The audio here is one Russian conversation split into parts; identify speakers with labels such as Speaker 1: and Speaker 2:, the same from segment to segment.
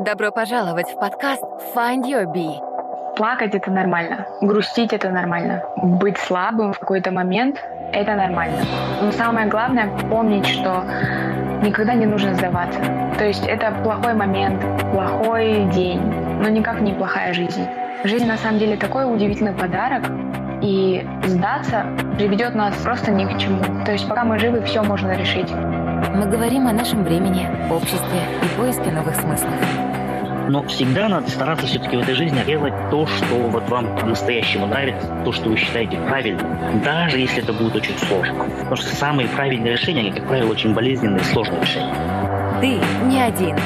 Speaker 1: Добро пожаловать в подкаст Find Your Bee.
Speaker 2: Плакать это нормально, грустить это нормально, быть слабым в какой-то момент это нормально. Но самое главное помнить, что никогда не нужно сдаваться. То есть это плохой момент, плохой день, но никак не плохая жизнь. Жизнь на самом деле такой удивительный подарок, и сдаться приведет нас просто ни к чему. То есть пока мы живы, все можно решить.
Speaker 1: Мы говорим о нашем времени, обществе и поиске новых смыслов.
Speaker 3: Но всегда надо стараться все-таки в этой жизни делать то, что вот вам по-настоящему нравится, то, что вы считаете правильным, даже если это будет очень сложно. Потому что самые правильные решения, они, как правило, очень болезненные и сложные решения.
Speaker 1: Ты не один.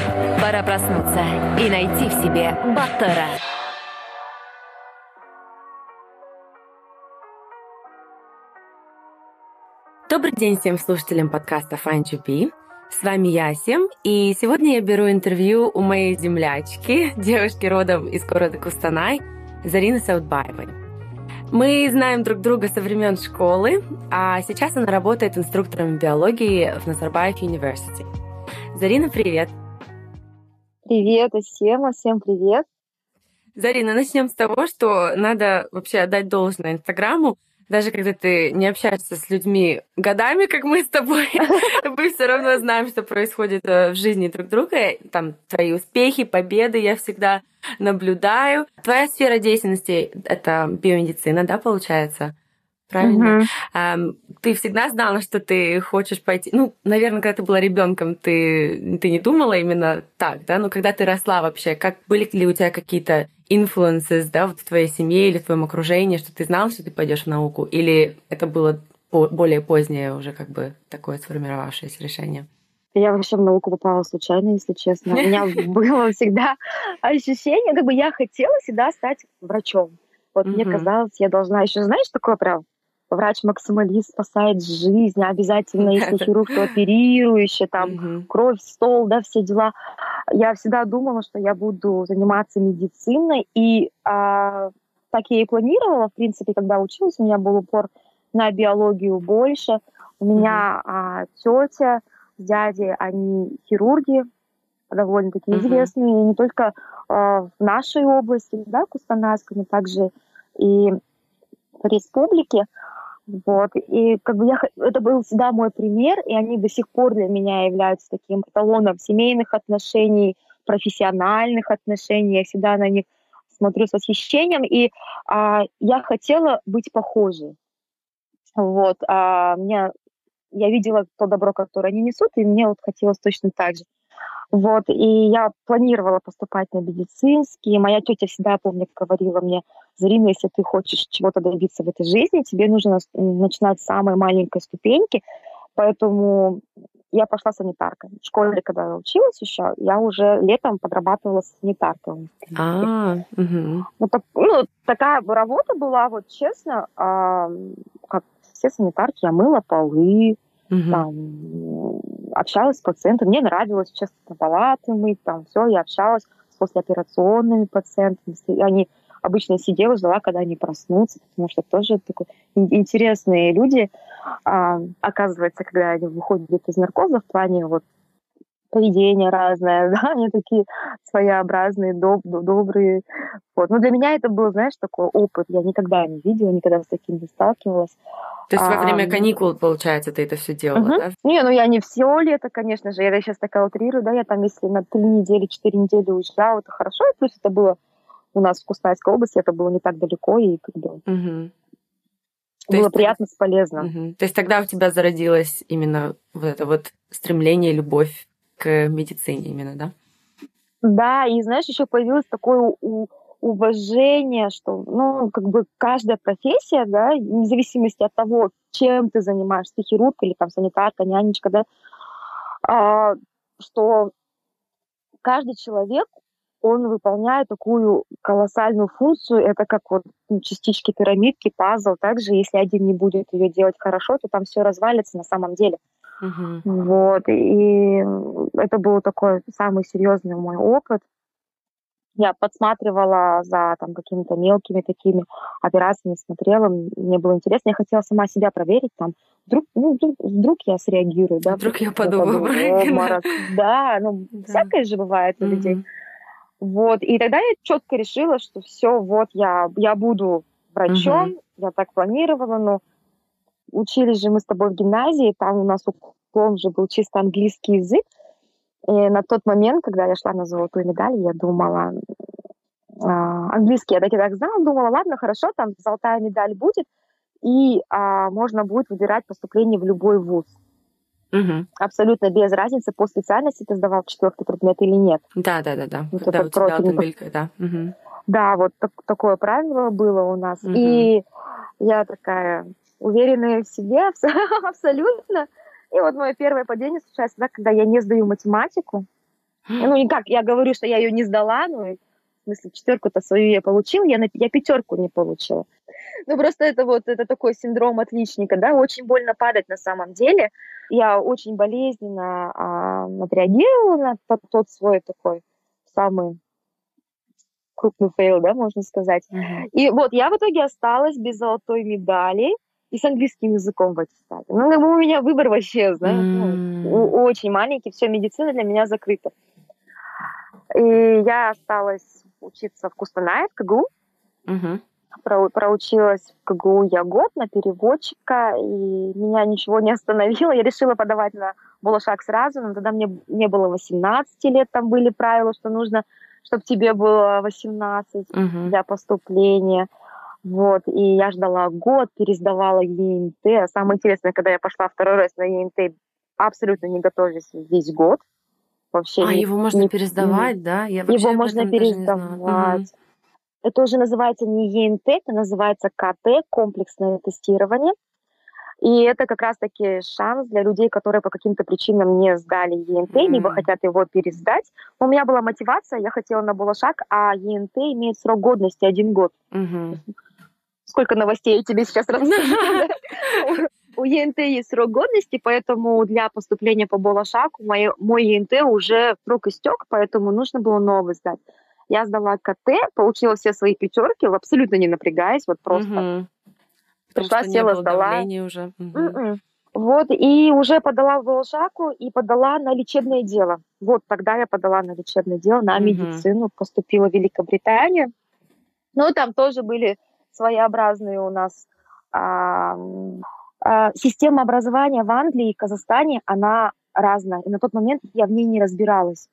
Speaker 1: Пора проснуться и найти в себе Баттера. Добрый день всем слушателям подкаста You Be. С вами Яси, и сегодня я беру интервью у моей землячки, девушки родом из города Кустанай, Зарины Саудбаевой. Мы знаем друг друга со времен школы, а сейчас она работает инструктором биологии в Назарбаев University. Зарина, привет!
Speaker 4: Привет, Асема, всем привет!
Speaker 1: Зарина, начнем с того, что надо вообще отдать должное Инстаграму даже когда ты не общаешься с людьми годами, как мы с тобой, мы все равно знаем, что происходит э, в жизни друг друга. Там твои успехи, победы я всегда наблюдаю. Твоя сфера деятельности — это биомедицина, да, получается? правильно? Uh-huh. ты всегда знала, что ты хочешь пойти. Ну, наверное, когда ты была ребенком, ты, ты не думала именно так, да? Но когда ты росла вообще, как были ли у тебя какие-то influences, да, вот в твоей семье или в твоем окружении, что ты знала, что ты пойдешь в науку? Или это было более позднее уже как бы такое сформировавшееся решение?
Speaker 4: Я вообще в науку попала случайно, если честно. У меня было всегда ощущение, как бы я хотела всегда стать врачом. Вот мне казалось, я должна еще, знаешь, такое прям врач-максималист спасает жизнь, обязательно, если хирург, то оперирующий, там, кровь, стол, да, все дела. Я всегда думала, что я буду заниматься медициной, и а, так я и планировала, в принципе, когда училась, у меня был упор на биологию больше. У меня а, тетя с дядей, они хирурги, довольно-таки uh-huh. известные, не только а, в нашей области, да, Кустанайской, но также и в республике. Вот. И как бы я, это был всегда мой пример, и они до сих пор для меня являются таким эталоном семейных отношений, профессиональных отношений. Я всегда на них смотрю с восхищением, и а, я хотела быть похожей. Вот. А, меня, я видела то добро, которое они несут, и мне вот хотелось точно так же. Вот, и я планировала поступать на медицинский. Моя тетя всегда, помню, говорила мне, Зарина, если ты хочешь чего-то добиться в этой жизни, тебе нужно начинать с самой маленькой ступеньки. Поэтому я пошла санитаркой. В школе, когда я училась еще, я уже летом подрабатывала санитаркой.
Speaker 1: А, угу.
Speaker 4: ну, так, ну, такая работа была, вот честно, а, как все санитарки, я мыла полы, угу. там, общалась с пациентами. Мне нравилось, честно, палаты мыть, там все, я общалась с послеоперационными пациентами. Они обычно сидела, ждала, когда они проснутся, потому что тоже такой интересные люди, а, оказывается, когда они выходят из наркоза в плане вот поведение разное, да, они такие своеобразные, доб добрые. Вот. Но для меня это был, знаешь, такой опыт. Я никогда не видела, никогда с таким не сталкивалась.
Speaker 1: То есть а, во время каникул, получается, ты это все делала, угу. да?
Speaker 4: Не, ну я не все лето, конечно же. Я сейчас такая утрирую, да, я там, если на три недели, четыре недели уезжала, это хорошо. И плюс это было у нас в Кустанайской области, это было не так далеко, и как бы угу. было есть, приятно, полезно.
Speaker 1: Угу. То есть тогда у тебя зародилось именно вот это вот стремление, любовь к медицине именно, да?
Speaker 4: Да, и знаешь, еще появилось такое у, уважение, что, ну, как бы каждая профессия, да, вне зависимости от того, чем ты занимаешься, ты хирург или там санитарка, нянечка, да, а, что каждый человек, он выполняет такую колоссальную функцию, это как вот ну, частички пирамидки, пазл, также если один не будет ее делать хорошо, то там все развалится на самом деле. Uh-huh. Вот, и это был такой самый серьезный мой опыт. Я подсматривала за там какими-то мелкими такими операциями, смотрела, мне было интересно, я хотела сама себя проверить, там, вдруг, ну, вдруг, вдруг я среагирую, да.
Speaker 1: Вдруг я подумаю.
Speaker 4: Да, ну, всякое же бывает у людей. Вот, и тогда я четко решила, что все, вот я, я буду врачом, угу. я так планировала, но учились же мы с тобой в гимназии, там у нас уклон же был чисто английский язык, и на тот момент, когда я шла на золотую медаль, я думала, а, английский я так и так знала, думала, ладно, хорошо, там золотая медаль будет, и а, можно будет выбирать поступление в любой вуз. Угу. Абсолютно без разницы по специальности ты сдавал четвертый предмет или нет.
Speaker 1: Да, да, да, да. Вот Когда у тебя
Speaker 4: профиль, да. Угу. Да, вот так, такое правило было у нас. Угу. И я такая уверенная в себе абсолютно. И вот мое первое падение случается тогда, когда я не сдаю математику. Ну, никак, я говорю, что я ее не сдала, ну, в смысле, четверку-то свою я получила, я, на, я пятерку не получила. Ну, просто это вот, это такой синдром отличника, да, очень больно падать на самом деле. Я очень болезненно а, отреагировала на тот, тот свой такой самый крупный fail, да, можно сказать. Mm-hmm. И вот я в итоге осталась без золотой медали и с английским языком в аттестате. Ну, как бы у меня выбор вообще, знаешь, mm-hmm. ну, очень маленький, все, медицина для меня закрыта. И я осталась учиться в Кустанае, в КГУ. Mm-hmm. Про, проучилась в КГУ я год на переводчика, и меня ничего не остановило. Я решила подавать на Болошак сразу, но тогда мне не было 18 лет, там были правила, что нужно, чтобы тебе было 18 угу. для поступления. Вот, и я ждала год, пересдавала ЕНТ. А самое интересное, когда я пошла второй раз на ЕНТ, абсолютно не готовясь весь год.
Speaker 1: Вообще а, не, его можно не, пересдавать, не, да?
Speaker 4: Я его можно пересдавать. Это уже называется не ЕНТ, это называется КТ, комплексное тестирование. И это как раз-таки шанс для людей, которые по каким-то причинам не сдали ЕНТ, mm-hmm. либо хотят его пересдать. У меня была мотивация, я хотела на Булашак, а ЕНТ имеет срок годности один год. Mm-hmm. Сколько новостей я тебе сейчас расскажу. У ЕНТ есть срок годности, поэтому для поступления по Болошаку мой, мой ЕНТ уже срок истек, поэтому нужно было новый сдать. Я сдала КТ, получила все свои пятерки, абсолютно не напрягаясь, вот просто. Угу. Пришла, села, сдала. Уже. Угу. Вот, и уже подала в Волжаку и подала на лечебное дело. Вот тогда я подала на лечебное дело, на угу. медицину, поступила в Великобританию. Ну, там тоже были своеобразные у нас а, а, система образования в Англии и Казахстане, она разная. И на тот момент я в ней не разбиралась.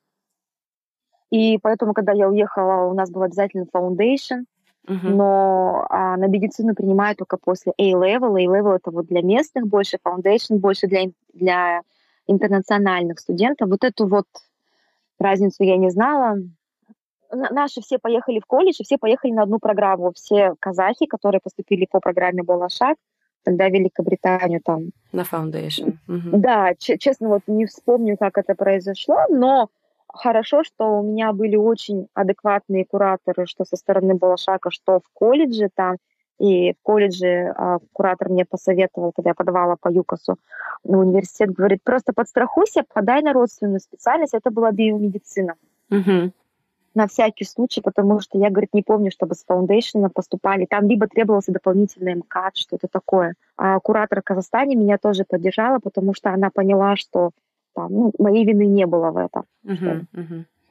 Speaker 4: И поэтому, когда я уехала, у нас был обязательно foundation, uh-huh. но а, на медицину принимают только после A-level. A-level это вот для местных больше, foundation больше для, для интернациональных студентов. Вот эту вот разницу я не знала. Наши все поехали в колледж, и все поехали на одну программу. Все казахи, которые поступили по программе Болашак, тогда Великобританию там.
Speaker 1: На foundation.
Speaker 4: Uh-huh. Да, честно, вот не вспомню, как это произошло, но хорошо, что у меня были очень адекватные кураторы, что со стороны Балашака, что в колледже там. И в колледже а, куратор мне посоветовал, когда я подавала по ЮКОСу на университет, говорит, просто подстрахуйся, подай на родственную специальность. Это была биомедицина. Угу. На всякий случай, потому что я, говорит, не помню, чтобы с фаундейшена поступали. Там либо требовался дополнительный МКАД, что-то такое. А куратор в Казахстане меня тоже поддержала, потому что она поняла, что там, ну, моей вины не было в этом. Uh-huh,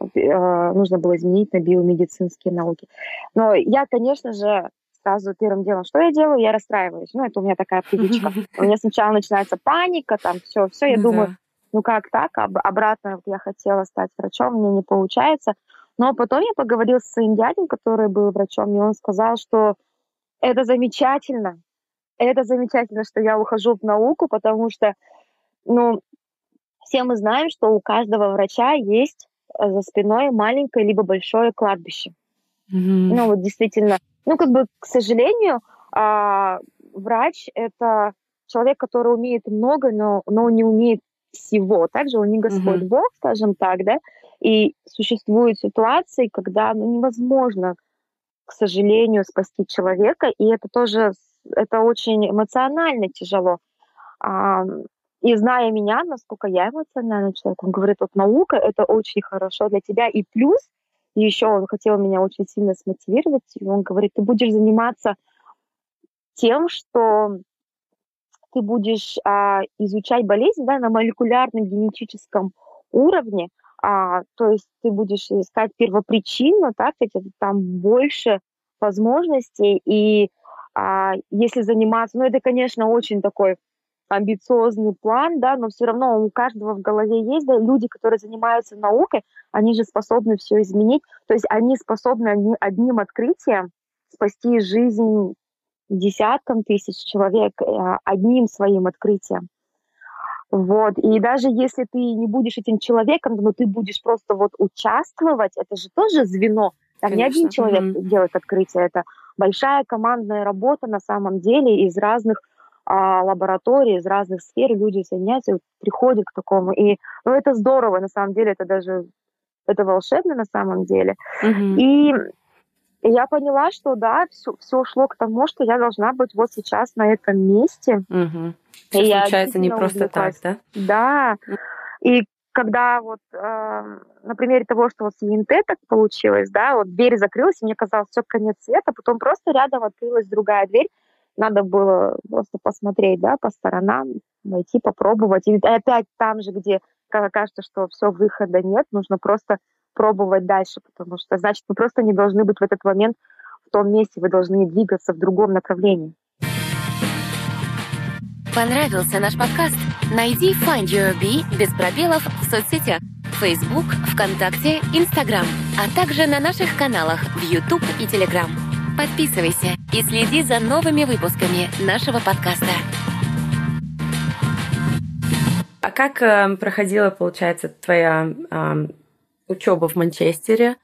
Speaker 4: uh-huh. нужно было изменить на биомедицинские науки. Но я, конечно же, сразу первым делом, что я делаю, я расстраиваюсь. Ну, это у меня такая привычка. У меня сначала начинается паника, там все, все, я думаю, ну как так, обратно я хотела стать врачом, мне не получается. Но потом я поговорила с своим дядей, который был врачом, и он сказал, что это замечательно, это замечательно, что я ухожу в науку, потому что, ну, все мы знаем, что у каждого врача есть э, за спиной маленькое либо большое кладбище. Mm-hmm. Ну вот действительно, ну как бы, к сожалению, а, врач это человек, который умеет много, но, но не умеет всего. Также он не Господь mm-hmm. Бог, скажем так, да. И существуют ситуации, когда ну, невозможно, к сожалению, спасти человека, и это тоже это очень эмоционально тяжело. А, и зная меня, насколько я эмоциональный человек, он говорит, вот наука — это очень хорошо для тебя. И плюс, еще он хотел меня очень сильно смотивировать, и он говорит, ты будешь заниматься тем, что ты будешь а, изучать болезнь да, на молекулярном генетическом уровне, а, то есть ты будешь искать первопричину, так, это там больше возможностей, и а, если заниматься, ну, это, конечно, очень такой амбициозный план, да, но все равно у каждого в голове есть, да, люди, которые занимаются наукой, они же способны все изменить, то есть они способны одним открытием спасти жизнь десяткам тысяч человек э, одним своим открытием. Вот. И даже если ты не будешь этим человеком, но ты будешь просто вот участвовать, это же тоже звено. Там Конечно. не один человек mm-hmm. делает открытие, это большая командная работа на самом деле из разных а, лабораторий, из разных сфер люди соединяются, приходят к такому. И ну, это здорово, на самом деле, это даже это волшебно на самом деле. Mm-hmm. И и я поняла, что да, все, все шло к тому, что я должна быть вот сейчас на этом месте.
Speaker 1: Угу. Все и случается не просто так, да?
Speaker 4: Да. И когда вот э, на примере того, что вот с ЕНТ так получилось, да, вот дверь закрылась, и мне казалось, все, конец света, потом просто рядом открылась другая дверь, надо было просто посмотреть, да, по сторонам, найти, попробовать. И опять там же, где кажется, что все, выхода нет, нужно просто пробовать дальше, потому что, значит, вы просто не должны быть в этот момент в том месте, вы должны двигаться в другом направлении.
Speaker 5: Понравился наш подкаст? Найди Find Your Bee без пробелов в соцсетях Facebook, ВКонтакте, Instagram, а также на наших каналах в YouTube и Telegram. Подписывайся и следи за новыми выпусками нашего подкаста.
Speaker 1: А как э, проходила, получается, твоя э, учеба в Манчестере.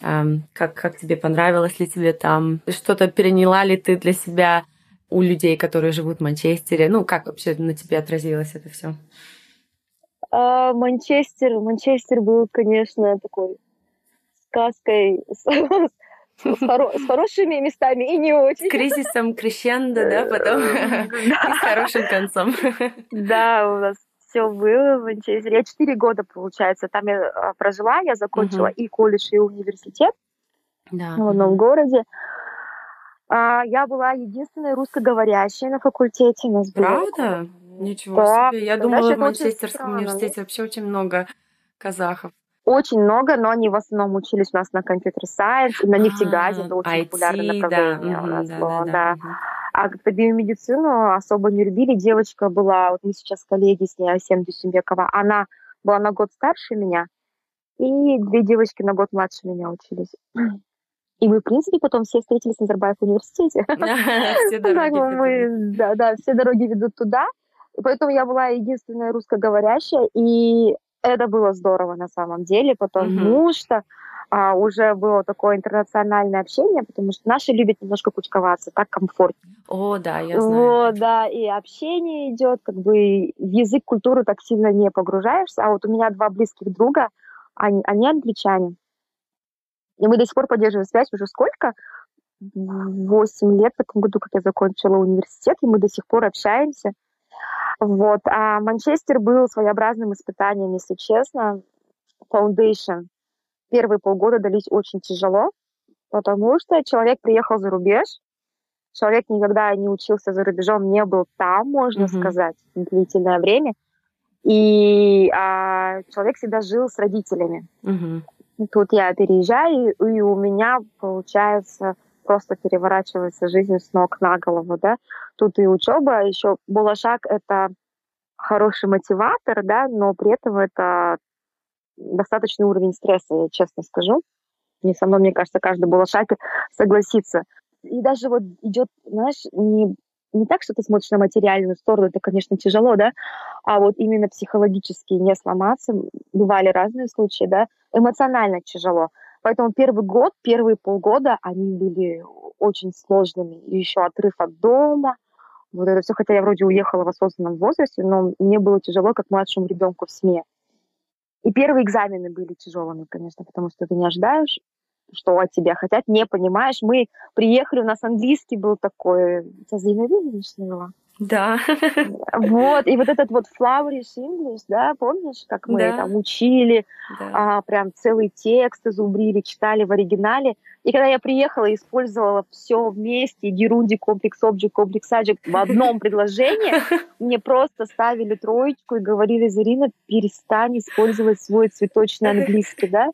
Speaker 1: Как, как тебе понравилось ли тебе там? Что-то переняла ли ты для себя у людей, которые живут в Манчестере? Ну, как вообще на тебе отразилось это все?
Speaker 4: А, Манчестер, Манчестер был, конечно, такой сказкой с, с, хоро- с хорошими местами и не очень.
Speaker 1: С кризисом крещендо, да, потом и с хорошим концом.
Speaker 4: Да, у нас все было в Манчестере. Я четыре года, получается, там я а, прожила, я закончила угу. и колледж, и университет да. в одном городе. А, я была единственной русскоговорящей на факультете. Нас
Speaker 1: Правда? Было... Ничего да. себе. Я думала, в Манчестерском университете вообще очень много казахов.
Speaker 4: Очень много, но они в основном учились у нас на компьютер-сайенс, на нефтегазе, это очень IT, популярное направление да, у нас да, было, да. да. да. А как-то биомедицину особо не любили. Девочка была, вот мы сейчас коллеги с ней, Асем Дюсимбекова, она была на год старше меня, и две девочки на год младше меня учились. И мы, в принципе, потом все встретились в Назарбаев университете.
Speaker 1: Все дороги
Speaker 4: Да, да, все дороги ведут туда. И поэтому я была единственная русскоговорящая, и это было здорово на самом деле, потому что а, уже было такое интернациональное общение, потому что наши любят немножко кучковаться, так комфортнее.
Speaker 1: О, да, я знаю. Вот,
Speaker 4: да, и общение идет, как бы в язык, культуру так сильно не погружаешься. А вот у меня два близких друга, они, они англичане. И мы до сих пор поддерживаем связь уже сколько? Восемь лет в этом году, как я закончила университет, и мы до сих пор общаемся. Вот. А Манчестер был своеобразным испытанием, если честно. Foundation первые полгода дались очень тяжело, потому что человек приехал за рубеж, человек никогда не учился за рубежом, не был там, можно mm-hmm. сказать, длительное время, и а, человек всегда жил с родителями. Mm-hmm. Тут я переезжаю, и у меня получается просто переворачивается жизнь с ног на голову, да. Тут и учеба, еще Булашак — это хороший мотиватор, да, но при этом это достаточный уровень стресса, я честно скажу. И со мной, мне кажется, каждый балашакер согласится. И даже вот идет, знаешь, не, не так, что ты смотришь на материальную сторону, это, конечно, тяжело, да, а вот именно психологически не сломаться. Бывали разные случаи, да, эмоционально тяжело. Поэтому первый год, первые полгода, они были очень сложными. И еще отрыв от дома, вот это все, хотя я вроде уехала в осознанном возрасте, но мне было тяжело, как младшему ребенку в семье. И первые экзамены были тяжелыми, конечно, потому что ты не ожидаешь, что от тебя хотят, не понимаешь. Мы приехали, у нас английский был такой... Тебя Зейновин начинала?
Speaker 1: Да.
Speaker 4: Вот, и вот этот вот flourish English, да, помнишь, как мы да. там учили, да. а, прям целый текст изубрили, читали в оригинале. И когда я приехала использовала все вместе, герунди, комплекс, обжиг, комплекс, аджик в одном предложении, мне просто ставили троечку и говорили, Зарина, перестань использовать свой цветочный английский, да?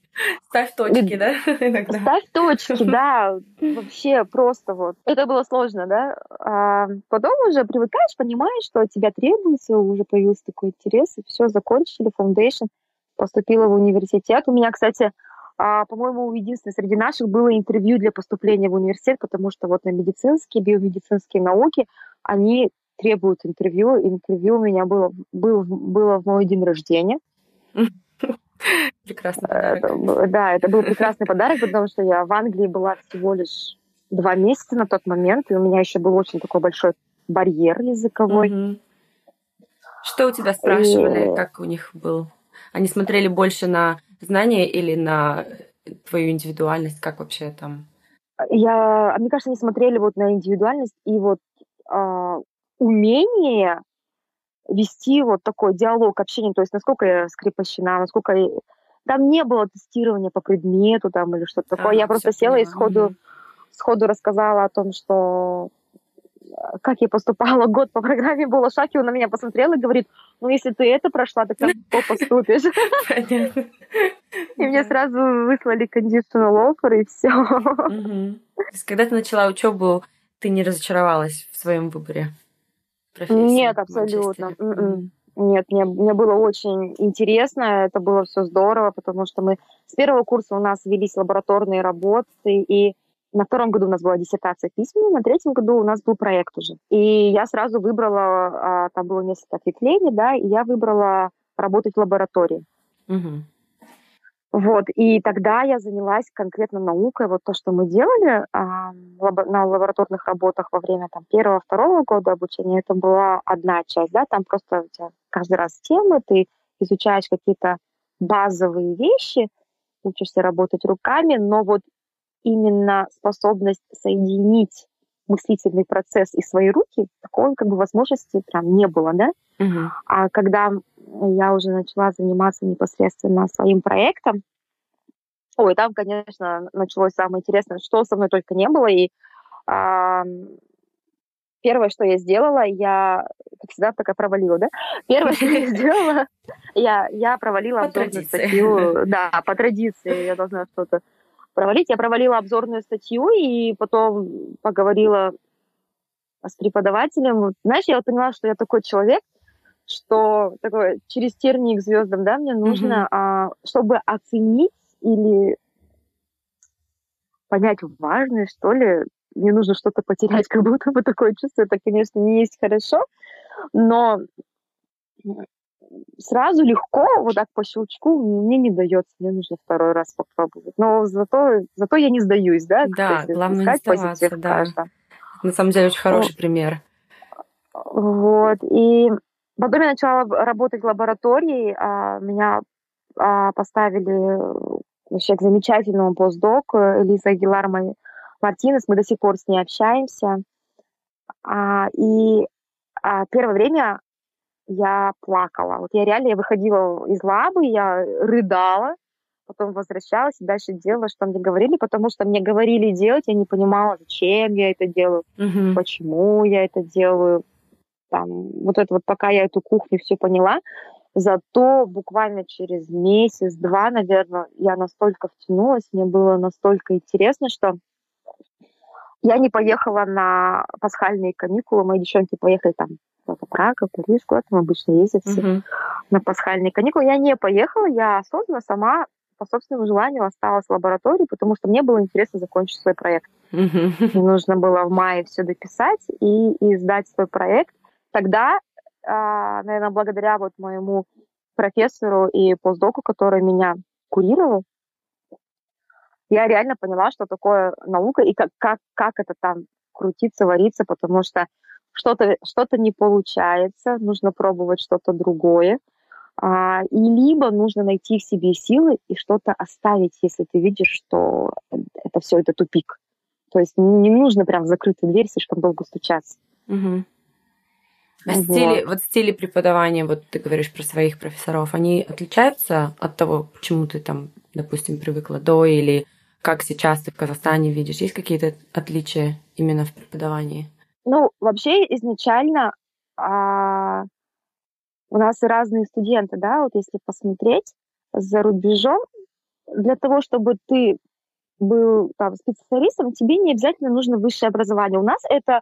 Speaker 1: Ставь точки, да?
Speaker 4: Ставь точки, да. Вообще просто вот. Это было сложно, да? А потом уже привыкаешь, понимаешь, что от тебя требуется, уже появился такой интерес, и все, закончили, foundation, поступила в университет. У меня, кстати, а, по-моему, единственное среди наших было интервью для поступления в университет, потому что вот на медицинские, биомедицинские науки они требуют интервью. Интервью у меня было, было, было в мой день рождения.
Speaker 1: Прекрасный подарок.
Speaker 4: Это, да, это был прекрасный подарок, потому что я в Англии была всего лишь два месяца на тот момент, и у меня еще был очень такой большой барьер языковой.
Speaker 1: Что у тебя спрашивали, и... как у них был? Они смотрели больше на знания или на твою индивидуальность? Как вообще там?
Speaker 4: Я, мне кажется, они смотрели вот на индивидуальность и вот э, умение вести вот такой диалог, общение, то есть насколько я скрепощена, насколько я... Там не было тестирования по предмету там или что-то такое. А, я просто села и сходу, угу. сходу рассказала о том, что как я поступала год по программе Булашаки, он на меня посмотрел и говорит, ну, если ты это прошла, так ты поступишь. И мне сразу выслали conditional offer, и все.
Speaker 1: Когда ты начала учебу, ты не разочаровалась в своем выборе
Speaker 4: профессии? Нет, абсолютно. М-м. Нет, мне, мне было очень интересно, это было все здорово, потому что мы с первого курса у нас велись лабораторные работы, и на втором году у нас была диссертация письменная, на третьем году у нас был проект уже. И я сразу выбрала, а, там было несколько ответвлений, да, и я выбрала работать в лаборатории. Угу. Вот, и тогда я занялась конкретно наукой, вот то, что мы делали а, на лабораторных работах во время там первого, второго года обучения, это была одна часть, да, там просто у тебя каждый раз темы, ты изучаешь какие-то базовые вещи, учишься работать руками, но вот именно способность соединить мыслительный процесс и свои руки, такой как бы возможности прям не было, да? Uh-huh. А когда я уже начала заниматься непосредственно своим проектом, ой, там, конечно, началось самое интересное, что со мной только не было, и а, первое, что я сделала, я, как всегда, такая провалила, да? Первое, что я сделала, я, я провалила обзорную статью, да, по традиции, я должна что-то провалить. Я провалила обзорную статью и потом поговорила с преподавателем. Знаешь, я вот поняла, что я такой человек, что такое через тернии к звездам, да, мне нужно, mm-hmm. а, чтобы оценить или понять важное, что ли, мне нужно что-то потерять, как будто бы такое чувство. Это, конечно, не есть хорошо, но сразу легко, вот так по щелчку, мне не дается, мне нужно второй раз попробовать. Но зато, зато я не сдаюсь, да?
Speaker 1: Да, главное не сдаваться, да. На самом деле очень хороший вот. пример.
Speaker 4: Вот, и потом я начала работать в лаборатории, а меня а, поставили вообще к замечательному постдок Элиза Агилар Мартинес, мы до сих пор с ней общаемся. А, и а, первое время я плакала. Вот я реально, я выходила из лабы, я рыдала, потом возвращалась и дальше делала, что мне говорили, потому что мне говорили делать, я не понимала, зачем я это делаю, угу. почему я это делаю. Там, вот это вот пока я эту кухню все поняла, зато буквально через месяц-два, наверное, я настолько втянулась, мне было настолько интересно, что я не поехала на пасхальные каникулы, мои девчонки поехали там кто-то Прага, Париж, куда там обычно ездят все uh-huh. на пасхальные каникулы. Я не поехала, я осознанно сама по собственному желанию осталась в лаборатории, потому что мне было интересно закончить свой проект. Мне нужно было в мае все дописать и, и сдать свой проект. Тогда, а, наверное, благодаря вот моему профессору и постдоку, который меня курировал, я реально поняла, что такое наука и как, как, как это там крутиться, вариться, потому что что-то что не получается, нужно пробовать что-то другое. А, и либо нужно найти в себе силы и что-то оставить, если ты видишь, что это все это тупик. То есть не нужно прям в закрытую дверь слишком долго стучаться.
Speaker 1: Угу. А вот. стили, вот стили преподавания, вот ты говоришь про своих профессоров, они отличаются от того, к чему ты там, допустим, привыкла до, или как сейчас ты в Казахстане видишь? Есть какие-то отличия именно в преподавании?
Speaker 4: Ну, вообще изначально а, у нас разные студенты, да, вот если посмотреть за рубежом, для того, чтобы ты был там специалистом, тебе не обязательно нужно высшее образование. У нас это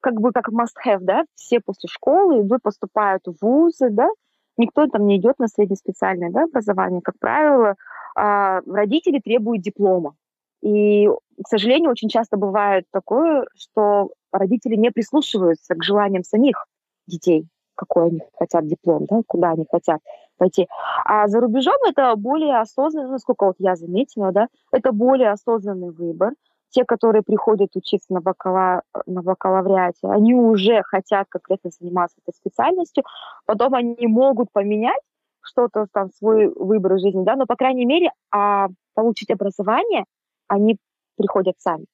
Speaker 4: как бы как must-have, да, все после школы, вы поступают в вузы, да, никто там не идет на среднеспециальное да, образование. Как правило, а, родители требуют диплома. И, к сожалению, очень часто бывает такое, что родители не прислушиваются к желаниям самих детей, какой они хотят диплом, да, куда они хотят пойти. А за рубежом это более осознанно, насколько вот я заметила, да, это более осознанный выбор те, которые приходят учиться на, бакала, на бакалавриате, они уже хотят конкретно заниматься этой специальностью, потом они могут поменять что-то, там, свой выбор жизни, да, но, по крайней мере, а получить образование они приходят сами.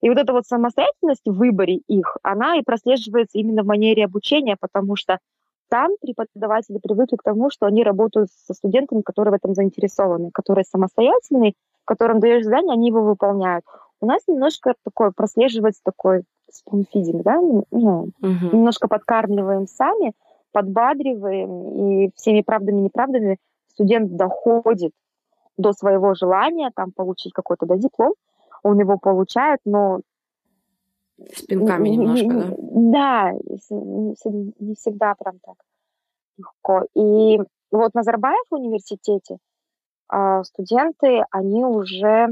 Speaker 4: И вот эта вот самостоятельность в выборе их, она и прослеживается именно в манере обучения, потому что там преподаватели привыкли к тому, что они работают со студентами, которые в этом заинтересованы, которые самостоятельные, которым даешь задание, они его выполняют. У нас немножко такое прослеживается такой спунфидинг, да, ну, угу. немножко подкармливаем сами, подбадриваем, и всеми правдами и неправдами студент доходит до своего желания там получить какой-то да, диплом, он его получает, но
Speaker 1: с пинками немножко, да?
Speaker 4: Да, не всегда прям так легко. И вот на Назарбаев университете а студенты, они уже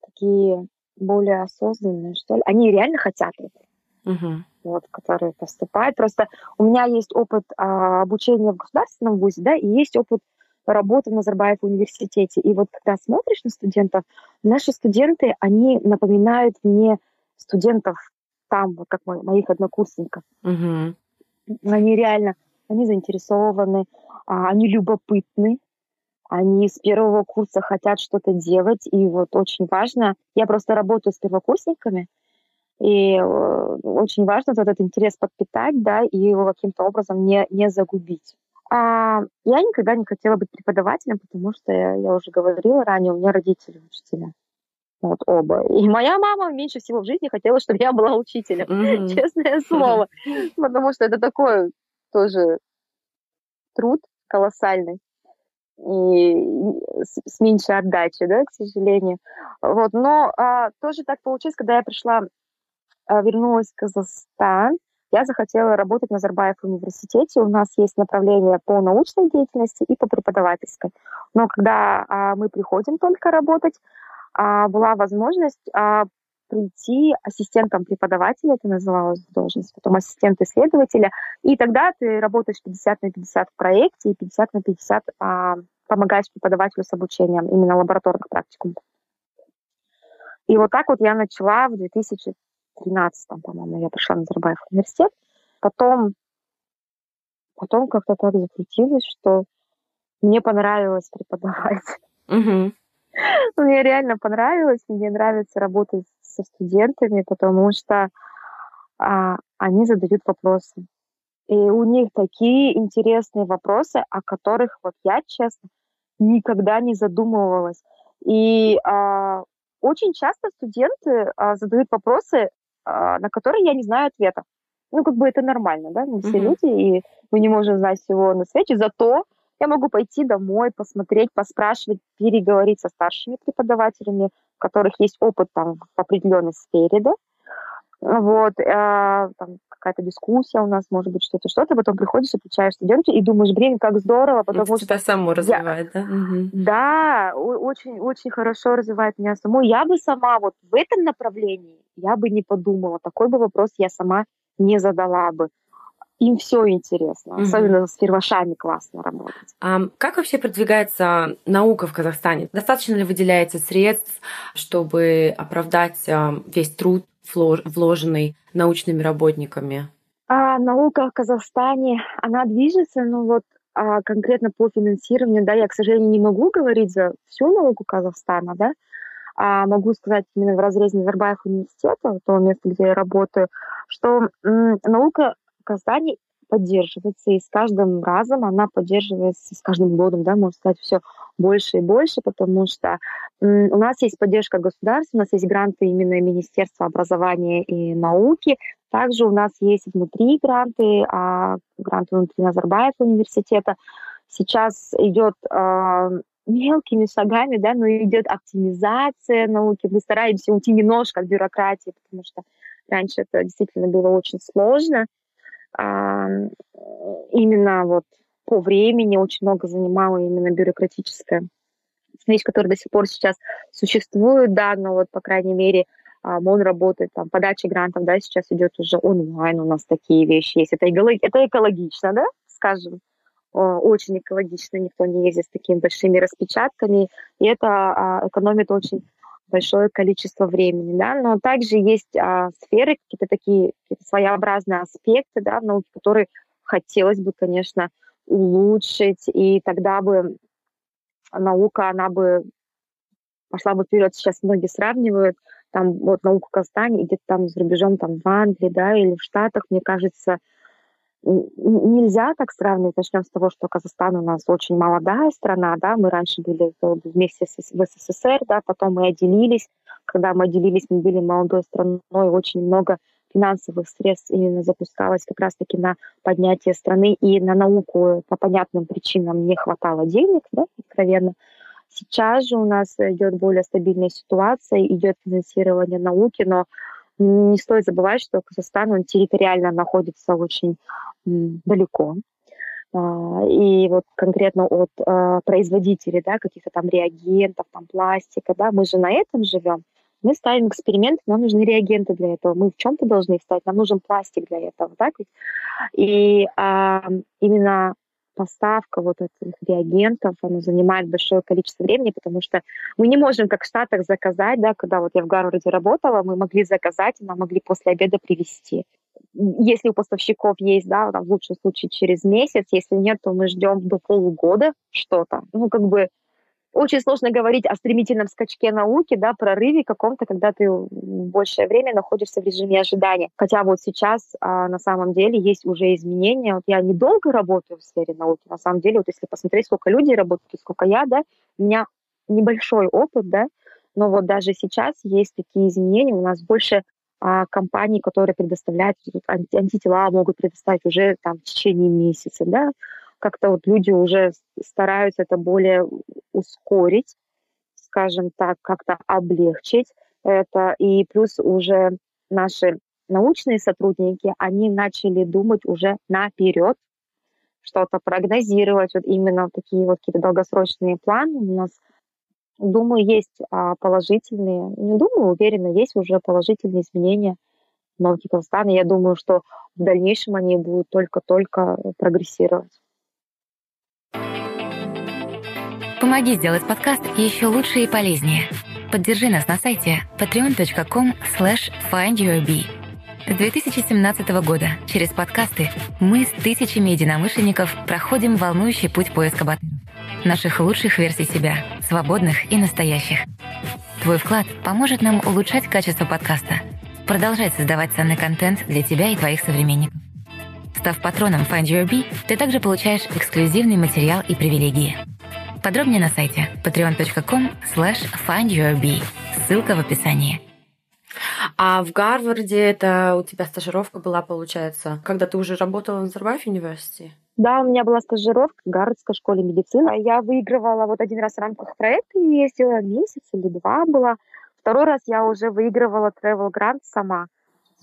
Speaker 4: такие более осознанные, что ли. Они реально хотят это. Угу. Вот, которые поступают. Просто у меня есть опыт а, обучения в государственном вузе, да, и есть опыт работы в Назарбаев университете. И вот когда смотришь на студентов, наши студенты, они напоминают мне студентов там, вот как моих однокурсников. Угу. Они реально, они заинтересованы, а, они любопытны, они с первого курса хотят что-то делать, и вот очень важно, я просто работаю с первокурсниками, и э, очень важно вот этот интерес подпитать, да, и его каким-то образом не, не загубить. А, я никогда не хотела быть преподавателем, потому что я, я уже говорила ранее, у меня родители учителя. Вот оба. И моя мама меньше всего в жизни хотела, чтобы я была учителем. Mm-hmm. Честное слово. Потому что это такой тоже труд колоссальный и с, меньшей отдачей, да, к сожалению. Вот, но а, тоже так получилось, когда я пришла, а, вернулась в Казахстан, я захотела работать на Назарбаев университете. У нас есть направление по научной деятельности и по преподавательской. Но когда а, мы приходим только работать, а, была возможность а, прийти ассистентом преподавателя, это называлось должность, потом ассистент исследователя, и тогда ты работаешь 50 на 50 в проекте и 50 на 50 а, помогаешь преподавателю с обучением именно лабораторных практикумов. И вот так вот я начала в 2013, по-моему, я пришла на Назарбаев университет. Потом, потом как-то так закрутилось, что мне понравилось преподавать. Угу. Мне реально понравилось, мне нравится работать со студентами, потому что а, они задают вопросы. И у них такие интересные вопросы, о которых вот я, честно, никогда не задумывалась. И а, очень часто студенты а, задают вопросы, на которые я не знаю ответа. Ну, как бы это нормально, да, мы все mm-hmm. люди, и мы не можем знать всего на свете, зато я могу пойти домой, посмотреть, поспрашивать, переговорить со старшими преподавателями, у которых есть опыт там в определенной сфере, да, вот, э, там какая-то дискуссия у нас, может быть, что-то, что-то, потом приходишь, отвечаешь студенту и думаешь, блин, как здорово, потому Это что...
Speaker 1: тебя саму развивает, я... да? Угу.
Speaker 4: Да, очень, очень хорошо развивает меня саму. Я бы сама вот в этом направлении, я бы не подумала, такой бы вопрос я сама не задала бы им все интересно, mm-hmm. особенно с первошами классно работать.
Speaker 1: А как вообще продвигается наука в Казахстане? Достаточно ли выделяется средств, чтобы оправдать а, весь труд, вложенный научными работниками?
Speaker 4: А, наука в Казахстане, она движется, но вот а, конкретно по финансированию, да, я, к сожалению, не могу говорить за всю науку Казахстана, да, а могу сказать именно в разрезе Назарбаев университета, то место, где я работаю, что м, наука в Казани поддерживается, и с каждым разом она поддерживается, с каждым годом, да, можно сказать, все больше и больше, потому что у нас есть поддержка государства, у нас есть гранты именно Министерства образования и науки, также у нас есть внутри гранты, а, гранты внутри Назарбаева университета. Сейчас идет а, мелкими шагами, да, но идет оптимизация науки. Мы стараемся уйти немножко от бюрократии, потому что раньше это действительно было очень сложно. А, именно вот по времени очень много занимала именно бюрократическая вещь, которая до сих пор сейчас существует, да, но вот, по крайней мере, а, МОН работает, там, подача грантов, да, сейчас идет уже онлайн, у нас такие вещи есть. Это, это экологично, да, скажем, очень экологично, никто не ездит с такими большими распечатками, и это а, экономит очень большое количество времени, да, но также есть а, сферы, какие-то такие какие своеобразные аспекты, да, в науке, которые хотелось бы, конечно, улучшить, и тогда бы наука, она бы пошла бы вперед. Сейчас многие сравнивают, там вот наука в Казахстане, где-то там за рубежом, там в Англии, да, или в Штатах, мне кажется, нельзя так сравнивать. Начнем с того, что Казахстан у нас очень молодая страна, да, мы раньше были вместе с, в СССР, да, потом мы отделились. Когда мы отделились, мы были молодой страной, очень много финансовых средств именно запускалось как раз-таки на поднятие страны и на науку по понятным причинам не хватало денег, да, откровенно. Сейчас же у нас идет более стабильная ситуация, идет финансирование науки, но не стоит забывать, что Казахстан, он территориально находится очень далеко. А, и вот конкретно от а, производителей, да, каких-то там реагентов, там пластика, да, мы же на этом живем. Мы ставим эксперимент, нам нужны реагенты для этого. Мы в чем-то должны их нам нужен пластик для этого, так? И а, именно поставка вот этих реагентов, она занимает большое количество времени, потому что мы не можем, как в Штатах, заказать, да, когда вот я в Гарварде работала, мы могли заказать, и нам могли после обеда привезти. Если у поставщиков есть, да, в лучшем случае через месяц, если нет, то мы ждем до полугода что-то. Ну, как бы очень сложно говорить о стремительном скачке науки, да, прорыве каком-то, когда ты большее время находишься в режиме ожидания. Хотя вот сейчас а, на самом деле есть уже изменения. Вот я недолго работаю в сфере науки. На самом деле, вот если посмотреть, сколько людей работают, сколько я, да, у меня небольшой опыт, да, но вот даже сейчас есть такие изменения. У нас больше а, компаний, которые предоставляют антитела, могут предоставить уже там в течение месяца, да, как-то вот люди уже стараются это более ускорить, скажем так, как-то облегчить это. И плюс уже наши научные сотрудники, они начали думать уже наперед, что-то прогнозировать, вот именно такие вот какие-то долгосрочные планы у нас, думаю, есть а, положительные, не думаю, уверена, есть уже положительные изменения в науке Казахстана. Я думаю, что в дальнейшем они будут только-только прогрессировать.
Speaker 5: Помоги сделать подкаст еще лучше и полезнее. Поддержи нас на сайте patreon.com slash findyourbee. С 2017 года через подкасты мы с тысячами единомышленников проходим волнующий путь поиска батыров. Наших лучших версий себя, свободных и настоящих. Твой вклад поможет нам улучшать качество подкаста, продолжать создавать ценный контент для тебя и твоих современников. Став патроном Find Your Bee, ты также получаешь эксклюзивный материал и привилегии – Подробнее на сайте patreon.com slash findyourbee. Ссылка в описании.
Speaker 1: А в Гарварде это у тебя стажировка была, получается, когда ты уже работала в Назарбаев университете?
Speaker 4: Да, у меня была стажировка в Гарвардской школе медицины. Я выигрывала вот один раз в рамках проекта, ездила месяц или два была. Второй раз я уже выигрывала travel грант сама.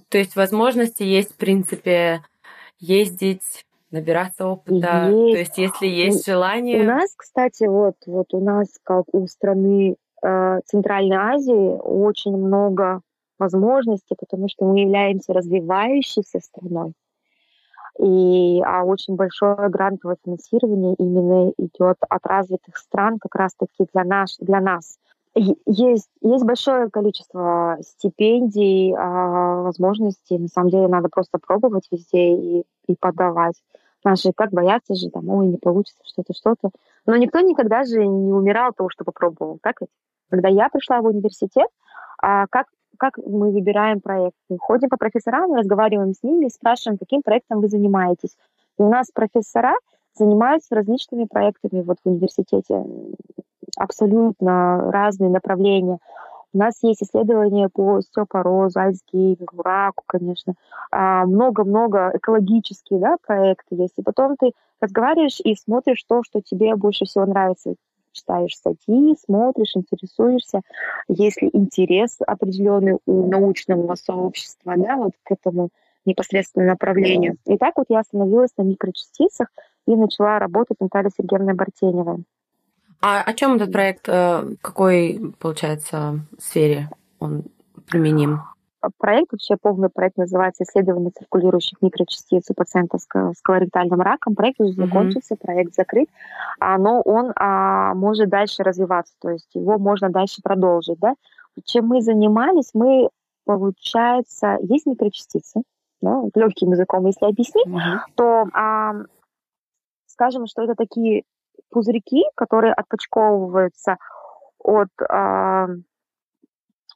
Speaker 1: То есть возможности есть, в принципе, ездить набираться опыта. Есть. То есть, если есть желание.
Speaker 4: У нас, кстати, вот, вот у нас, как у страны э, Центральной Азии, очень много возможностей, потому что мы являемся развивающейся страной. И а очень большое грантовое финансирование именно идет от развитых стран как раз-таки для, наш, для нас. Есть, есть большое количество стипендий, а, возможностей. На самом деле надо просто пробовать везде и, и подавать. Наши как боятся же, там, ой, не получится что-то, что-то. Но никто никогда же не умирал от того, что попробовал, так ведь? Когда я пришла в университет, а как как мы выбираем проект? Мы ходим по профессорам, разговариваем с ними, спрашиваем, каким проектом вы занимаетесь. И у нас профессора занимаются различными проектами вот в университете, абсолютно разные направления. У нас есть исследования по остеопорозу, альцгеймеру, раку, конечно. А, много-много экологические да, проекты есть. И потом ты разговариваешь и смотришь то, что тебе больше всего нравится. Читаешь статьи, смотришь, интересуешься. Если интерес определенный у научного сообщества да, вот к этому непосредственно направлению. И так вот я остановилась на микрочастицах и начала работать Наталья Сергеевна Бартенева.
Speaker 1: А о чем этот проект, э, какой, получается, сфере он применим?
Speaker 4: Проект, вообще полный проект называется «Исследование циркулирующих микрочастиц у пациентов с колоректальным раком». Проект уже закончился, mm-hmm. проект закрыт, но он а, может дальше развиваться, то есть его можно дальше продолжить. Да? Чем мы занимались, мы, получается, есть микрочастицы, да, легким языком, если объяснить, mm-hmm. то а, скажем, что это такие пузырьки, которые отпочковываются от э,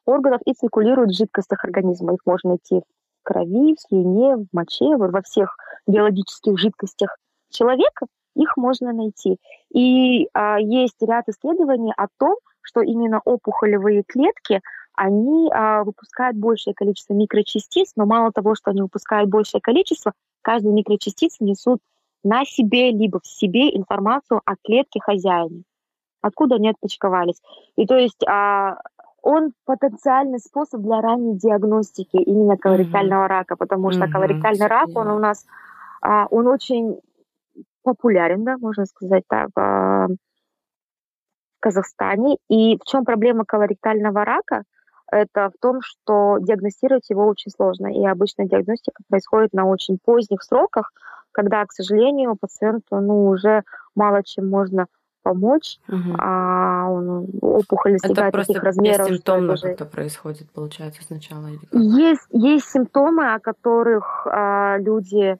Speaker 4: органов и циркулируют в жидкостях организма. Их можно найти в крови, в слюне, в моче, во всех биологических жидкостях человека их можно найти. И а, есть ряд исследований о том, что именно опухолевые клетки, они а, выпускают большее количество микрочастиц, но мало того, что они выпускают большее количество, каждая микрочастица несут на себе, либо в себе информацию о клетке хозяина, откуда они отпочковались. И то есть а, он потенциальный способ для ранней диагностики именно колоректального mm-hmm. рака, потому что mm-hmm. колоректальный рак, он у нас, а, он очень популярен, да, можно сказать так, а, в Казахстане. И в чем проблема колоректального рака? Это в том, что диагностировать его очень сложно. И обычно диагностика происходит на очень поздних сроках, когда, к сожалению, пациенту ну, уже мало чем можно помочь, угу. а он, опухоль достигает
Speaker 1: это
Speaker 4: таких размеров.
Speaker 1: симптомно уже... как-то происходит, получается, сначала? Или как?
Speaker 4: Есть, есть симптомы, о которых а, люди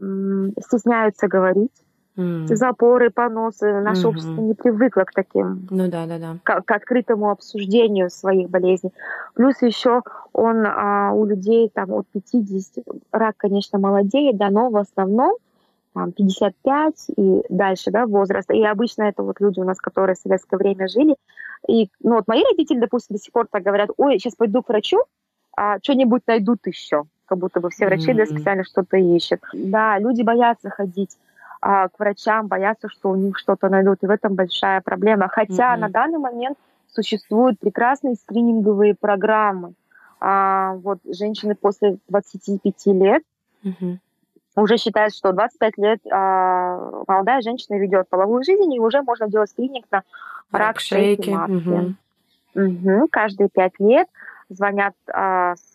Speaker 4: м, стесняются говорить. Mm. Запоры, поносы. Наше mm-hmm. общество не привыкло к таким,
Speaker 1: ну да, да, да,
Speaker 4: к, к открытому обсуждению своих болезней. Плюс еще он а, у людей там от 50, рак, конечно, молодеет, да, но в основном там, 55 и дальше, да, возраст. И обычно это вот люди у нас, которые в советское время жили. И, ну, вот мои родители, допустим, до сих пор так говорят, ой, сейчас пойду к врачу, а что-нибудь найдут еще. Как будто бы все врачи, mm-hmm. да, специально что-то ищут. Да, люди боятся ходить а, к врачам, боятся, что у них что-то найдут. И в этом большая проблема. Хотя mm-hmm. на данный момент существуют прекрасные скрининговые программы. А, вот женщины после 25 лет mm-hmm. уже считают, что 25 лет а, молодая женщина ведет половую жизнь, и уже можно делать скрининг на рак шейки матки. Mm-hmm. Угу. Каждые пять лет звонят а, с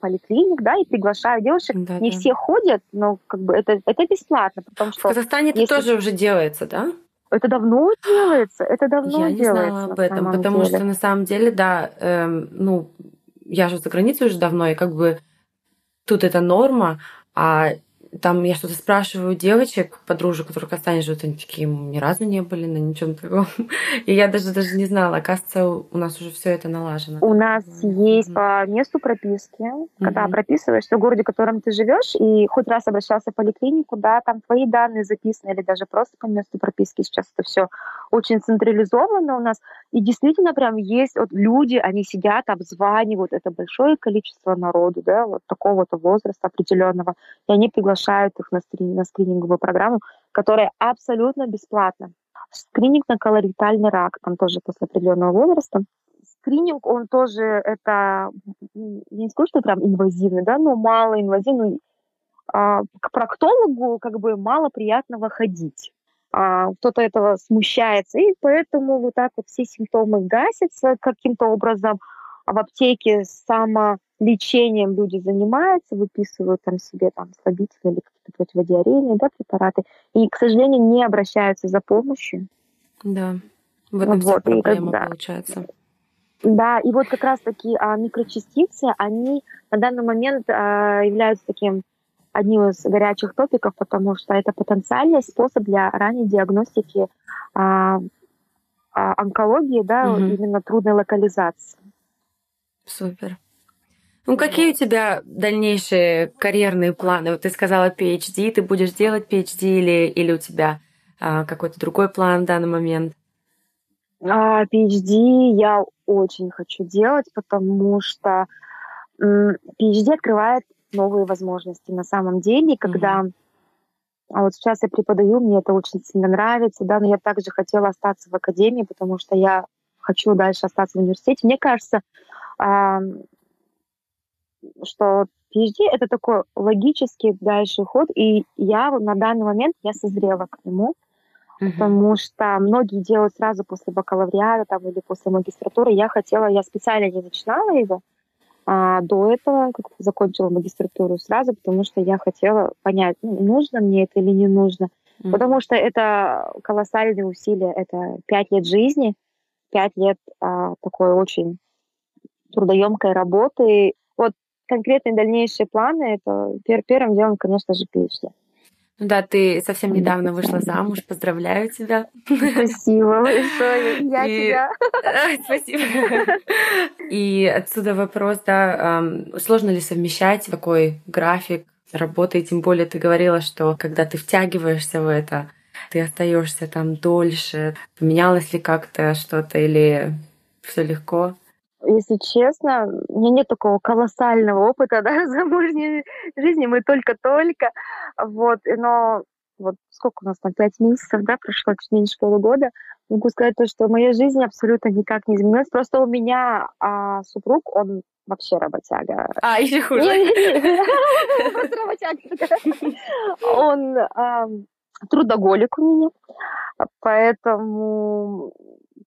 Speaker 4: поликлиник, да, и приглашаю девушек. Да, не да. все ходят, но как бы это, это бесплатно, потому что...
Speaker 1: В Казахстане это тоже уже делается, да?
Speaker 4: Это давно делается, это давно
Speaker 1: я
Speaker 4: делается. Я
Speaker 1: не знала об этом, потому деле. что на самом деле, да, эм, ну, я же за границей уже давно, и как бы тут это норма, а там я что-то спрашиваю девочек, подружек, которые в Казахстане живут, они такие ни разу не были на ничем таком. И я даже даже не знала, оказывается, у нас уже все это налажено.
Speaker 4: У нас есть по месту прописки, когда прописываешься в городе, в котором ты живешь, и хоть раз обращался в поликлинику, да, там твои данные записаны, или даже просто по месту прописки. Сейчас это все очень централизовано у нас. И действительно прям есть вот люди, они сидят, обзванивают это большое количество народу, да, вот такого-то возраста определенного, и они приглашают их на, скрин, на скрининговую программу, которая абсолютно бесплатна. Скрининг на колоректальный рак, там тоже после определенного возраста. Скрининг, он тоже, это, не скажу, что прям инвазивный, да, но мало инвазивный. А, к проктологу как бы мало приятного ходить. А, кто-то этого смущается, и поэтому вот так вот все симптомы гасятся каким-то образом. А в аптеке само лечением люди занимаются, выписывают там себе там слабительные или какие-то противодиарейные да, препараты, и, к сожалению, не обращаются за помощью.
Speaker 1: Да, в этом вот, вся проблема да. получается.
Speaker 4: Да, и вот как раз-таки а, микрочастицы, они на данный момент а, являются таким одним из горячих топиков, потому что это потенциальный способ для ранней диагностики а, а, онкологии, да, угу. именно трудной локализации.
Speaker 1: Супер. Ну, какие у тебя дальнейшие карьерные планы? Вот ты сказала PhD, ты будешь делать PhD или, или у тебя а, какой-то другой план в данный момент?
Speaker 4: А, PhD я очень хочу делать, потому что PhD открывает новые возможности на самом деле, когда mm-hmm. а вот сейчас я преподаю, мне это очень сильно нравится, да, но я также хотела остаться в академии, потому что я хочу дальше остаться в университете. Мне кажется, что PhD это такой логический дальше ход, и я на данный момент я созрела к нему, mm-hmm. потому что многие делают сразу после бакалавриата там, или после магистратуры. Я хотела, я специально не начинала его, а до этого как закончила магистратуру сразу, потому что я хотела понять, ну, нужно мне это или не нужно. Mm-hmm. Потому что это колоссальные усилия, это пять лет жизни, пять лет а, такой очень трудоемкой работы. Вот конкретные дальнейшие планы, это пер первым делом, конечно же, PhD.
Speaker 1: Ну да, ты совсем недавно вышла замуж. Поздравляю тебя.
Speaker 4: Спасибо большое. Я и... тебя.
Speaker 1: Спасибо. И отсюда вопрос, да, сложно ли совмещать такой график работы, и тем более ты говорила, что когда ты втягиваешься в это, ты остаешься там дольше. Поменялось ли как-то что-то или все легко?
Speaker 4: Если честно, у меня нет такого колоссального опыта, да, замужней жизни, мы только-только, вот, но вот сколько у нас там, пять месяцев, да, прошло, чуть меньше полугода, могу сказать то, что моя жизнь абсолютно никак не изменилась, просто у меня а, супруг, он вообще работяга.
Speaker 1: А, еще хуже.
Speaker 4: Просто работяга. Он трудоголик у меня, поэтому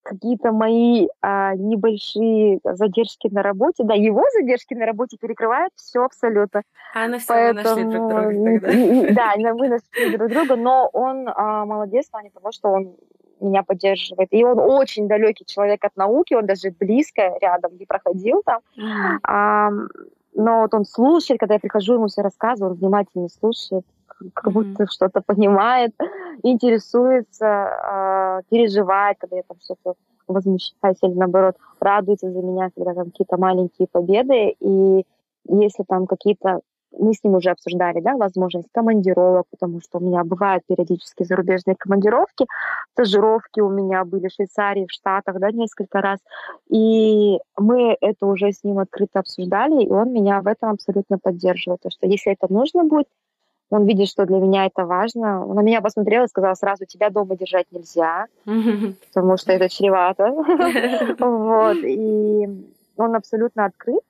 Speaker 4: какие-то мои а, небольшие задержки на работе, да, его задержки на работе перекрывают все абсолютно.
Speaker 1: А на все Поэтому, нашли друг друга тогда.
Speaker 4: Да, мы нашли друг друга, но он а, молодец в плане того, что он меня поддерживает. И он очень далекий человек от науки, он даже близко рядом не проходил там. Mm. А, но вот он слушает, когда я прихожу, ему все рассказываю, он внимательно слушает, как будто mm-hmm. что-то понимает, интересуется, э, переживает, когда я там что-то возмущаюсь или наоборот радуется за меня, когда там какие-то маленькие победы. И если там какие-то мы с ним уже обсуждали, да, возможность командировок, потому что у меня бывают периодически зарубежные командировки, стажировки у меня были в Швейцарии, в Штатах, да, несколько раз, и мы это уже с ним открыто обсуждали, и он меня в этом абсолютно поддерживает, то что если это нужно будет, он видит, что для меня это важно. Он на меня посмотрел и сказал сразу, тебя дома держать нельзя, потому что это чревато. Вот. И он абсолютно открыт,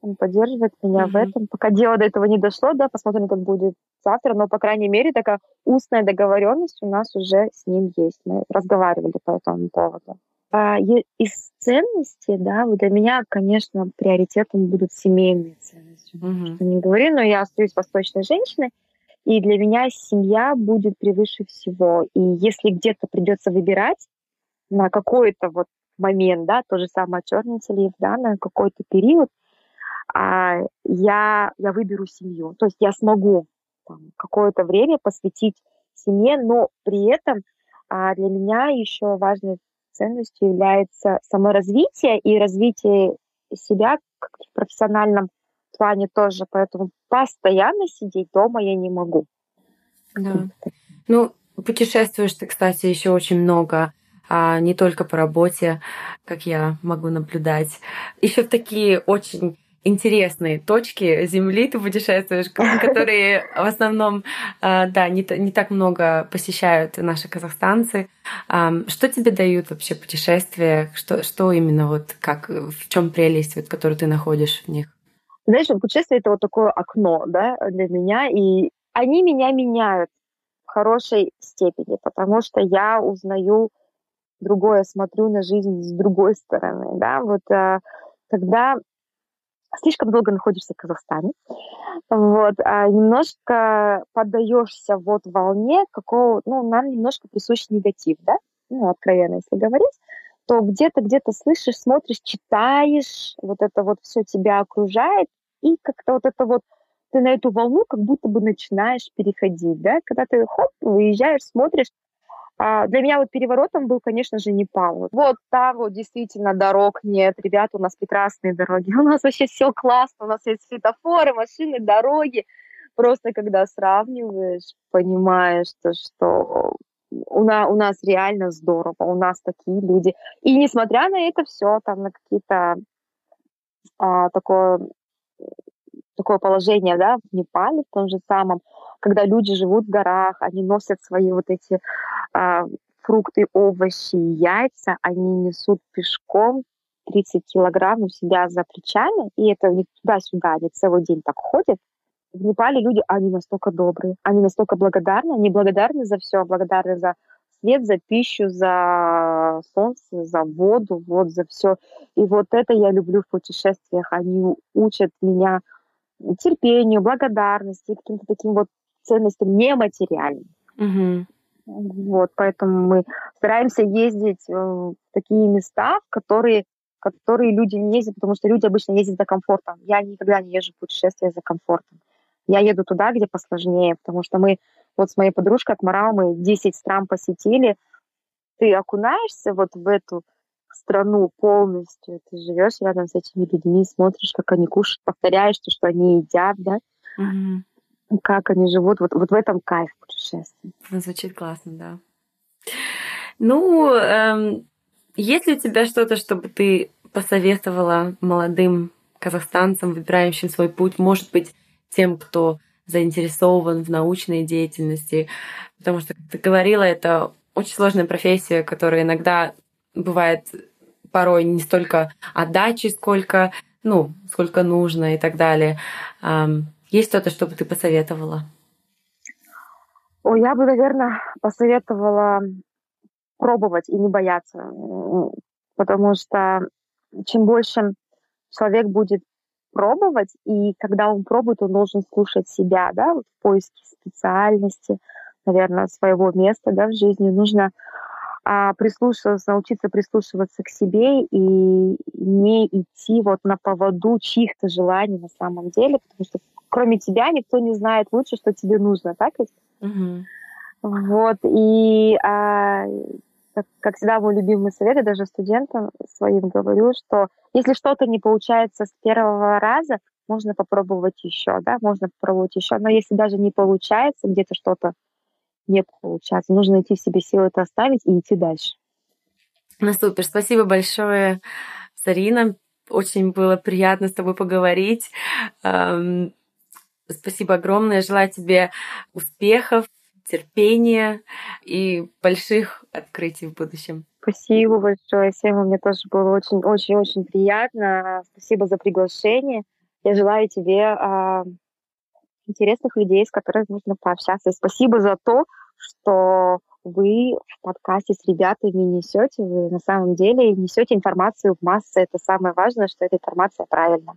Speaker 4: он поддерживает меня в этом. Пока дело до этого не дошло, да, посмотрим, как будет завтра, но, по крайней мере, такая устная договоренность у нас уже с ним есть. Мы разговаривали по этому поводу. А из ценностей, да, для меня, конечно, приоритетом будут семейные ценности. Что не говори, но я остаюсь восточной женщиной, и для меня семья будет превыше всего. И если где-то придется выбирать на какой-то вот момент, да, то же самое черный лев, да, на какой-то период, а, я, я выберу семью. То есть я смогу там, какое-то время посвятить семье, но при этом а, для меня еще важной ценностью является саморазвитие и развитие себя в профессиональном плане тоже, поэтому постоянно сидеть дома я не могу.
Speaker 1: Да. Ну, путешествуешь ты, кстати, еще очень много, а не только по работе, как я могу наблюдать. Еще в такие очень интересные точки Земли ты путешествуешь, которые в основном, а, да, не, не так много посещают наши казахстанцы. Что тебе дают вообще путешествия? Что, что именно вот как, в чем прелесть, вот, которую ты находишь в них?
Speaker 4: Знаешь, путешествие — это вот такое окно, да, для меня, и они меня меняют в хорошей степени, потому что я узнаю другое, смотрю на жизнь с другой стороны, да, вот э, когда слишком долго находишься в Казахстане, вот, а немножко поддаешься вот волне какого, ну, нам немножко присущ негатив, да, ну, откровенно, если говорить, то где-то, где-то слышишь, смотришь, читаешь, вот это вот все тебя окружает, и как-то вот это вот ты на эту волну как будто бы начинаешь переходить, да, когда ты хоп, выезжаешь, смотришь, А для меня вот переворотом был, конечно же, Непал. Вот там вот действительно дорог нет. Ребята, у нас прекрасные дороги. У нас вообще все классно. У нас есть светофоры, машины, дороги. Просто когда сравниваешь, понимаешь, что, что у, на, у нас реально здорово, у нас такие люди. И несмотря на это все, там на какие-то а, такое, такое положение, да, в Непале, в том же самом, когда люди живут в горах, они носят свои вот эти а, фрукты, овощи, яйца, они несут пешком 30 килограмм у себя за плечами, и это у них туда-сюда, они целый день так ходят. В Непале люди, они настолько добрые, они настолько благодарны, они благодарны за все, благодарны за свет, за пищу, за солнце, за воду, вот за все. И вот это я люблю в путешествиях. Они учат меня терпению, благодарности, каким-то таким вот ценностям нематериальным.
Speaker 1: Угу.
Speaker 4: Вот, поэтому мы стараемся ездить в такие места, в которые, которые люди не ездят, потому что люди обычно ездят за комфортом. Я никогда не езжу в путешествия за комфортом. Я еду туда, где посложнее, потому что мы вот с моей подружкой Акмарал мы 10 стран посетили. Ты окунаешься вот в эту страну полностью, ты живешь рядом с этими людьми, смотришь, как они кушают, повторяешь то, что они едят, да,
Speaker 1: Угу.
Speaker 4: как они живут, вот, вот в этом кайф путешествия.
Speaker 1: Ну, звучит классно, да. Ну, эм, есть ли у тебя что-то, чтобы ты посоветовала молодым казахстанцам, выбирающим свой путь, может быть, тем, кто заинтересован в научной деятельности? Потому что, как ты говорила, это очень сложная профессия, которая иногда бывает порой не столько отдачи, сколько, ну, сколько нужно и так далее. Есть что-то, что бы ты посоветовала?
Speaker 4: Ой, я бы, наверное, посоветовала пробовать и не бояться, потому что чем больше человек будет пробовать, и когда он пробует, он должен слушать себя, да, вот в поиске специальности, наверное, своего места, да, в жизни нужно а, прислушиваться, научиться прислушиваться к себе и не идти вот на поводу чьих-то желаний на самом деле, потому что кроме тебя никто не знает лучше, что тебе нужно, так ведь?
Speaker 1: Угу.
Speaker 4: Вот, и а, как, как всегда мой любимый совет, я даже студентам своим говорю, что если что-то не получается с первого раза, можно попробовать еще, да, можно попробовать еще, но если даже не получается, где-то что-то не получается, нужно найти в себе силы это оставить и идти дальше.
Speaker 1: Ну супер, спасибо большое, Сарина. Очень было приятно с тобой поговорить. Спасибо огромное. Желаю тебе успехов, терпения и больших открытий в будущем.
Speaker 4: Спасибо большое, Сема. Мне тоже было очень-очень-очень приятно. Спасибо за приглашение. Я желаю тебе э, интересных людей, с которыми можно пообщаться. И спасибо за то, что вы в подкасте с ребятами несете. Вы на самом деле несете информацию в массы. Это самое важное, что эта информация правильная.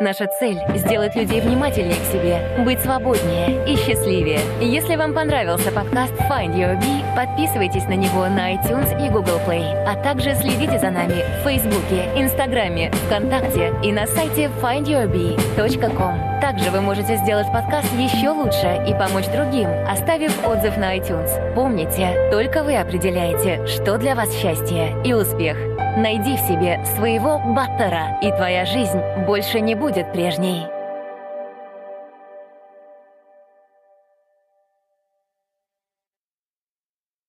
Speaker 5: Наша цель – сделать людей внимательнее к себе, быть свободнее и счастливее. Если вам понравился подкаст Find Your Bee, подписывайтесь на него на iTunes и Google Play, а также следите за нами в Фейсбуке, Инстаграме, ВКонтакте и на сайте findyourbee.com. Также вы можете сделать подкаст еще лучше и помочь другим, оставив отзыв на iTunes. Помните, только вы определяете, что для вас счастье и успех – Найди в себе своего баттера, и твоя жизнь больше не будет прежней.